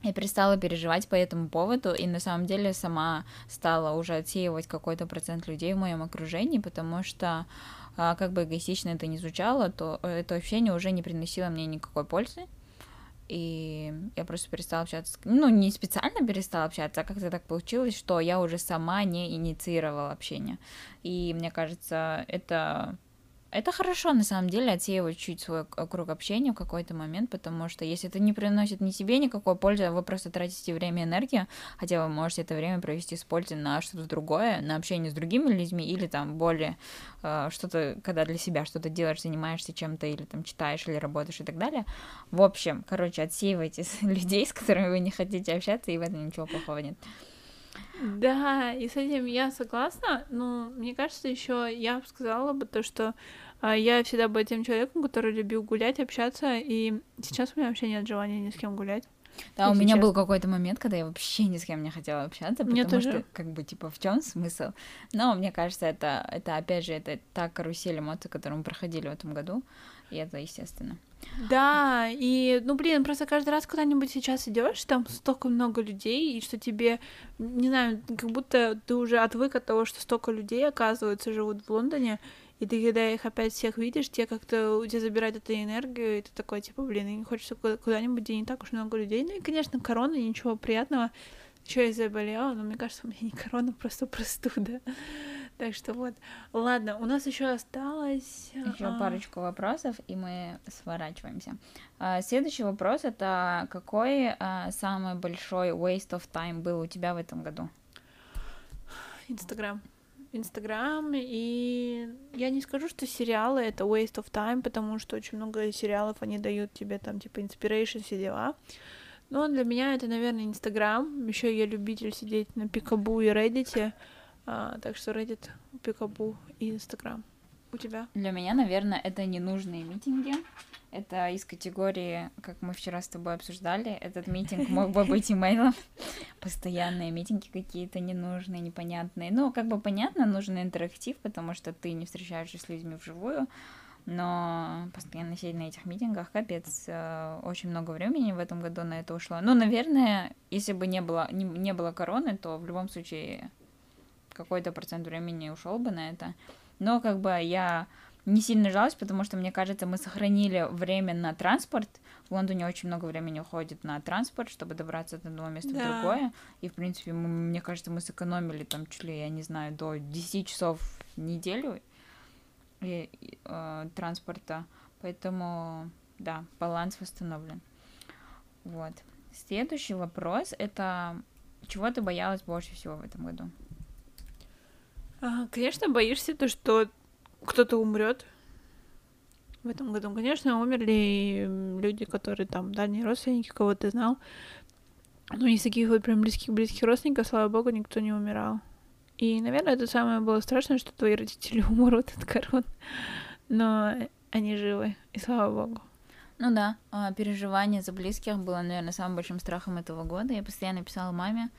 я перестала переживать по этому поводу, и на самом деле сама стала уже отсеивать какой-то процент людей в моем окружении, потому что а, как бы эгоистично это не звучало, то это общение уже не приносило мне никакой пользы. И я просто перестала общаться, ну, не специально перестала общаться, а как-то так получилось, что я уже сама не инициировала общение. И мне кажется, это это хорошо, на самом деле, отсеивать чуть свой круг общения в какой-то момент, потому что если это не приносит ни себе никакой пользы, а вы просто тратите время и энергию, хотя вы можете это время провести с пользой на что-то другое, на общение с другими людьми, или там более э, что-то, когда для себя что-то делаешь, занимаешься чем-то, или там читаешь, или работаешь и так далее. В общем, короче, отсеивайте людей, с которыми вы не хотите общаться, и в этом ничего плохого нет. Да, и с этим я согласна, но мне кажется, еще я бы сказала бы то, что а, я всегда была тем человеком, который любил гулять, общаться, и сейчас у меня вообще нет желания ни с кем гулять. Да, у меня честно. был какой-то момент, когда я вообще ни с кем не хотела общаться, мне потому тоже. что, как бы, типа, в чем смысл? Но мне кажется, это, это опять же, это та карусель эмоций, которую мы проходили в этом году, и это естественно. Да, и, ну, блин, просто каждый раз куда-нибудь сейчас идешь, там столько много людей, и что тебе, не знаю, как будто ты уже отвык от того, что столько людей, оказывается, живут в Лондоне, и ты, когда их опять всех видишь, тебе как-то у тебя забирает эту энергию, и ты такой, типа, блин, не хочется куда-нибудь, где не так уж много людей. Ну и, конечно, корона, ничего приятного. Еще я заболела, но мне кажется, у меня не корона, просто простуда. Так что вот. Ладно, у нас еще осталось... Еще а... парочку вопросов, и мы сворачиваемся. А, следующий вопрос это какой а, самый большой waste of time был у тебя в этом году? Инстаграм. Инстаграм, и я не скажу, что сериалы это waste of time, потому что очень много сериалов, они дают тебе там, типа, inspiration, все дела. Но для меня это, наверное, Инстаграм. Еще я любитель сидеть на Пикабу и Reddit, а, так что Reddit, Пикабу и Инстаграм. У тебя? Для меня, наверное, это ненужные митинги. Это из категории, как мы вчера с тобой обсуждали, этот митинг мог бы быть имейлом. Постоянные митинги какие-то ненужные, непонятные. Ну, как бы понятно, нужен интерактив, потому что ты не встречаешься с людьми вживую, но постоянно сидеть на этих митингах, капец, э, очень много времени в этом году на это ушло. Ну, наверное, если бы не было, не, не было короны, то в любом случае какой-то процент времени ушел бы на это. Но как бы я не сильно жалуюсь, потому что, мне кажется, мы сохранили время на транспорт. В Лондоне очень много времени уходит на транспорт, чтобы добраться от одного места да. в другое. И, в принципе, мы, мне кажется, мы сэкономили там чуть ли, я не знаю, до 10 часов в неделю и, и, э, транспорта. Поэтому, да, баланс восстановлен. Вот. Следующий вопрос — это чего ты боялась больше всего в этом году? Конечно, боишься то, что кто-то умрет в этом году. Конечно, умерли люди, которые там дальние родственники, кого ты знал. Но из таких вот прям близких-близких родственников, слава богу, никто не умирал. И, наверное, это самое было страшное, что твои родители умрут от корон. Но они живы, и слава богу. Ну да, а, переживание за близких было, наверное, самым большим страхом этого года. Я постоянно писала маме,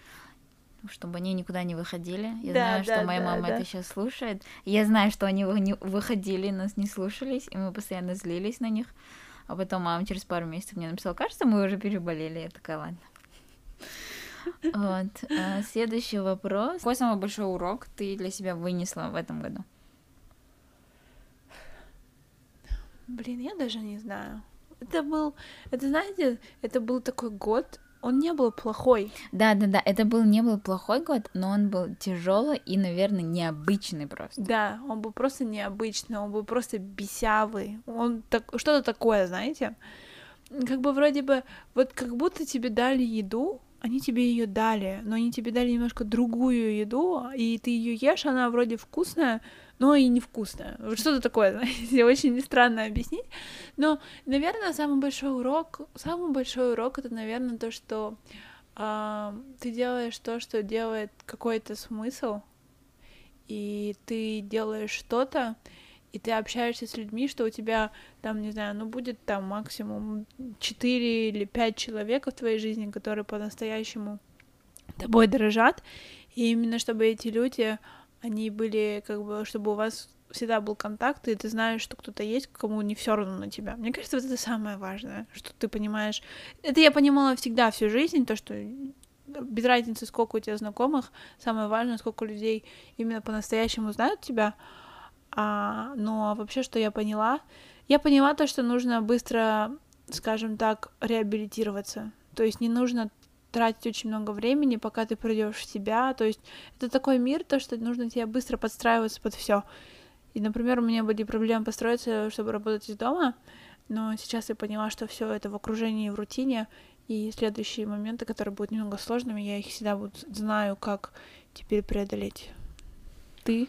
чтобы они никуда не выходили. Я да, знаю, да, что моя да, мама да. это сейчас слушает. Я знаю, что они выходили, нас не слушались, и мы постоянно злились на них. А потом мама через пару месяцев мне написала, кажется, мы уже переболели. Я такая, ладно. Вот. А, следующий вопрос. Какой самый большой урок ты для себя вынесла в этом году? Блин, я даже не знаю. Это был, это знаете, это был такой год, он не был плохой. Да, да, да, это был не был плохой год, но он был тяжелый и, наверное, необычный просто. Да, он был просто необычный, он был просто бесявый, он так что-то такое, знаете, как бы вроде бы вот как будто тебе дали еду, они тебе ее дали, но они тебе дали немножко другую еду, и ты ее ешь, она вроде вкусная, но и невкусная. Вот что-то такое, знаете, очень странно объяснить. Но, наверное, самый большой урок, самый большой урок это, наверное, то, что э, ты делаешь то, что делает какой-то смысл, и ты делаешь что-то, и ты общаешься с людьми, что у тебя там, не знаю, ну будет там максимум 4 или 5 человек в твоей жизни, которые по-настоящему тобой дорожат, и именно чтобы эти люди, они были как бы, чтобы у вас всегда был контакт, и ты знаешь, что кто-то есть, кому не все равно на тебя. Мне кажется, вот это самое важное, что ты понимаешь. Это я понимала всегда всю жизнь, то, что без разницы, сколько у тебя знакомых, самое важное, сколько людей именно по-настоящему знают тебя, а, но вообще, что я поняла? Я поняла то, что нужно быстро, скажем так, реабилитироваться. То есть не нужно тратить очень много времени, пока ты придешь в себя. То есть это такой мир, то, что нужно тебе быстро подстраиваться под все. И, например, у меня были проблемы построиться, чтобы работать из дома, но сейчас я поняла, что все это в окружении, в рутине, и следующие моменты, которые будут немного сложными, я их всегда буду знаю, как теперь преодолеть. Ты?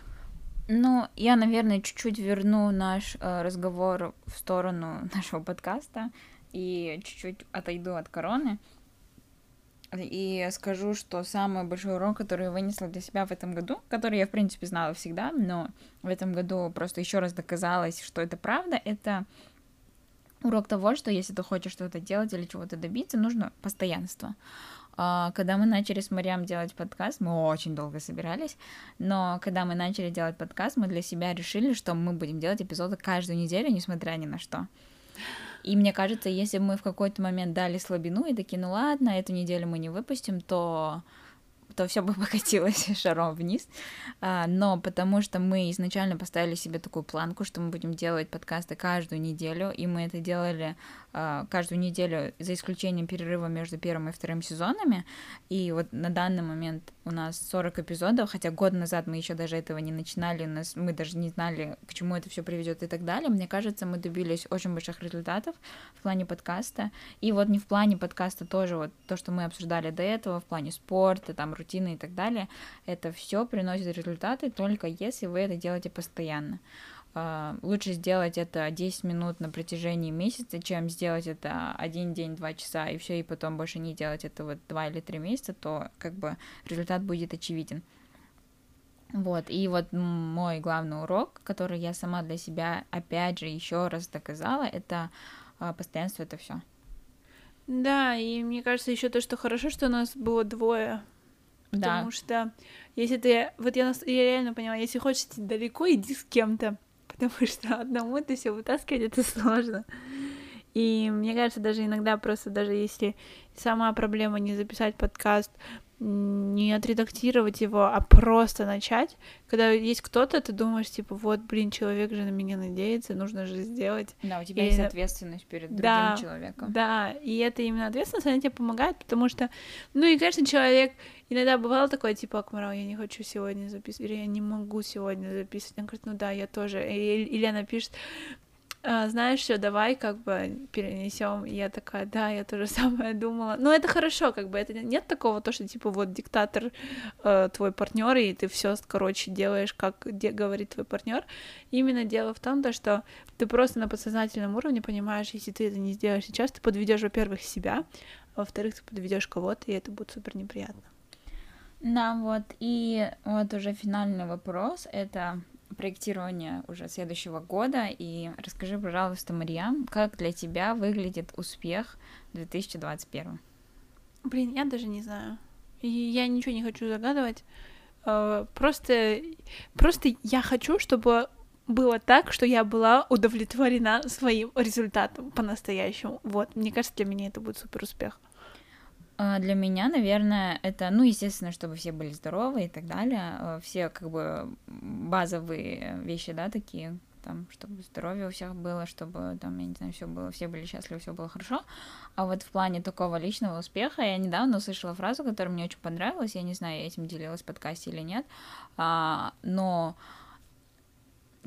Ну, я, наверное, чуть-чуть верну наш э, разговор в сторону нашего подкаста и чуть-чуть отойду от короны. И скажу, что самый большой урок, который я вынесла для себя в этом году, который я, в принципе, знала всегда, но в этом году просто еще раз доказалось, что это правда, это урок того, что если ты хочешь что-то делать или чего-то добиться, нужно постоянство. А, когда мы начали с Мариам делать подкаст, мы очень долго собирались, но когда мы начали делать подкаст, мы для себя решили, что мы будем делать эпизоды каждую неделю, несмотря ни на что. И мне кажется, если мы в какой-то момент дали слабину и такие, ну ладно, эту неделю мы не выпустим, то то все бы покатилось шаром вниз. А, но потому что мы изначально поставили себе такую планку, что мы будем делать подкасты каждую неделю, и мы это делали а, каждую неделю, за исключением перерыва между первым и вторым сезонами. И вот на данный момент у нас 40 эпизодов, хотя год назад мы еще даже этого не начинали, у нас, мы даже не знали, к чему это все приведет и так далее. Мне кажется, мы добились очень больших результатов в плане подкаста. И вот не в плане подкаста тоже, вот то, что мы обсуждали до этого, в плане спорта, там, рутины и так далее, это все приносит результаты только если вы это делаете постоянно. Uh, лучше сделать это 10 минут на протяжении месяца, чем сделать это один день, два часа, и все, и потом больше не делать это вот два или три месяца, то как бы результат будет очевиден. Вот, и вот мой главный урок, который я сама для себя опять же еще раз доказала, это uh, постоянство это все. Да, и мне кажется еще то, что хорошо, что у нас было двое. Потому да. что если ты, вот я, я реально поняла, если хочешь идти далеко, иди с кем-то потому что одному это все вытаскивать это сложно. И мне кажется, даже иногда просто даже если сама проблема не записать подкаст, не отредактировать его, а просто начать. Когда есть кто-то, ты думаешь, типа, вот, блин, человек же на меня надеется, нужно же сделать. Да, у тебя и... есть ответственность перед другим да, человеком. Да, и это именно ответственность, она тебе помогает, потому что, ну и, конечно, человек, иногда бывало такое, типа, Акмарал, я не хочу сегодня записывать, или я не могу сегодня записывать. Он говорит, ну да, я тоже. Или, или она пишет, знаешь, что, давай как бы перенесем. Я такая, да, я тоже самое думала. Но это хорошо, как бы это нет такого, то, что типа вот диктатор э, твой партнер, и ты все, короче, делаешь, как де- говорит твой партнер. Именно дело в том, то, что ты просто на подсознательном уровне понимаешь, если ты это не сделаешь сейчас, ты подведешь, во-первых, себя, а во-вторых, ты подведешь кого-то, и это будет супер неприятно. Да, вот, и вот уже финальный вопрос, это проектирования уже следующего года. И расскажи, пожалуйста, Мариам, как для тебя выглядит успех 2021? Блин, я даже не знаю. Я ничего не хочу загадывать. А, просто, просто я хочу, чтобы было так, что я была удовлетворена своим результатом по-настоящему. Вот, мне кажется, для меня это будет супер успех. А, для меня, наверное, это, ну, естественно, чтобы все были здоровы и так далее, а, все как бы базовые вещи, да, такие, там, чтобы здоровье у всех было, чтобы там, я не знаю, все было, все были счастливы, все было хорошо. А вот в плане такого личного успеха я недавно услышала фразу, которая мне очень понравилась, я не знаю, я этим делилась в подкасте или нет, а, но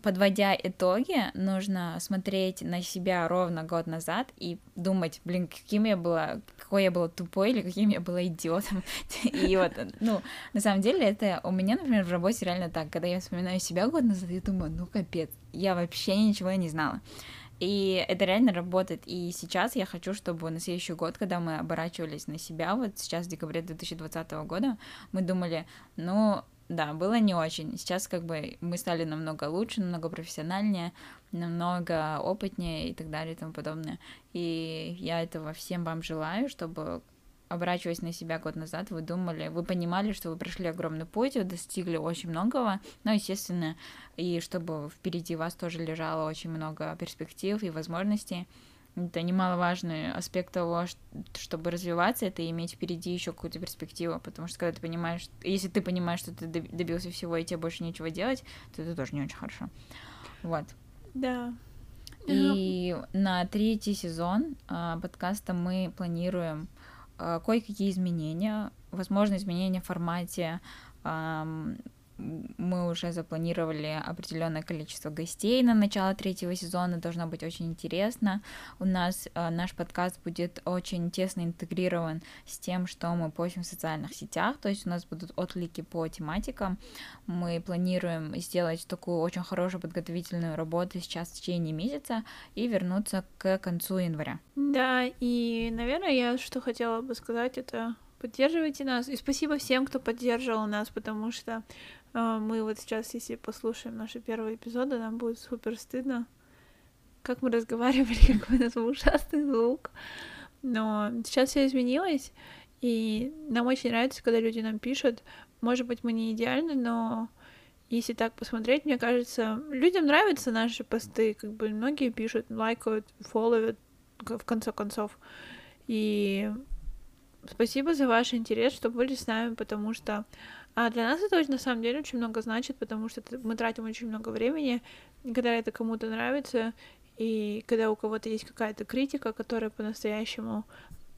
подводя итоги, нужно смотреть на себя ровно год назад и думать, блин, каким я была, какой я была тупой или каким я была идиотом. И вот, ну, на самом деле, это у меня, например, в работе реально так, когда я вспоминаю себя год назад, я думаю, ну капец, я вообще ничего не знала. И это реально работает. И сейчас я хочу, чтобы на следующий год, когда мы оборачивались на себя, вот сейчас в декабре 2020 года, мы думали, ну, да, было не очень. Сейчас как бы мы стали намного лучше, намного профессиональнее, намного опытнее и так далее и тому подобное. И я этого всем вам желаю, чтобы оборачиваясь на себя год назад, вы думали, вы понимали, что вы прошли огромный путь, вы достигли очень многого, но, естественно, и чтобы впереди вас тоже лежало очень много перспектив и возможностей, это немаловажный аспект того, чтобы развиваться, это иметь впереди еще какую-то перспективу, потому что когда ты понимаешь, если ты понимаешь, что ты добился всего и тебе больше нечего делать, то это тоже не очень хорошо. Вот. Да. И на третий сезон а, подкаста мы планируем а, кое-какие изменения, возможно, изменения в формате, мы уже запланировали определенное количество гостей на начало третьего сезона, должно быть очень интересно. У нас э, наш подкаст будет очень тесно интегрирован с тем, что мы постим в социальных сетях, то есть у нас будут отклики по тематикам. Мы планируем сделать такую очень хорошую подготовительную работу сейчас в течение месяца и вернуться к концу января. Да, и, наверное, я что хотела бы сказать, это поддерживайте нас. И спасибо всем, кто поддерживал нас, потому что э, мы вот сейчас, если послушаем наши первые эпизоды, нам будет супер стыдно, как мы разговаривали, какой у нас был ужасный звук. Но сейчас все изменилось, и нам очень нравится, когда люди нам пишут. Может быть, мы не идеальны, но если так посмотреть, мне кажется, людям нравятся наши посты, как бы многие пишут, лайкают, фолловят, в конце концов. И Спасибо за ваш интерес, что были с нами, потому что а для нас это на самом деле очень много значит, потому что мы тратим очень много времени, когда это кому-то нравится, и когда у кого-то есть какая-то критика, которая по-настоящему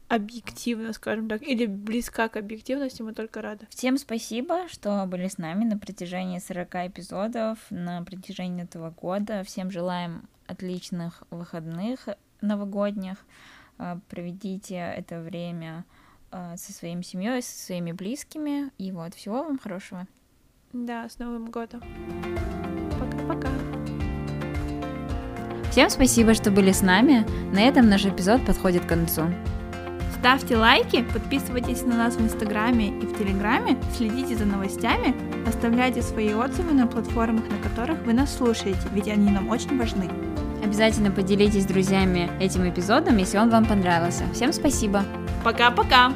объективно, скажем так, или близка к объективности, мы только рады. Всем спасибо, что были с нами на протяжении 40 эпизодов, на протяжении этого года. Всем желаем отличных выходных новогодних. А, проведите это время а, со своей семьей, со своими близкими. И вот, всего вам хорошего. Да, с Новым годом. Пока-пока. Всем спасибо, что были с нами. На этом наш эпизод подходит к концу. Ставьте лайки, подписывайтесь на нас в Инстаграме и в Телеграме, следите за новостями, оставляйте свои отзывы на платформах, на которых вы нас слушаете, ведь они нам очень важны. Обязательно поделитесь с друзьями этим эпизодом, если он вам понравился. Всем спасибо! Пока-пока!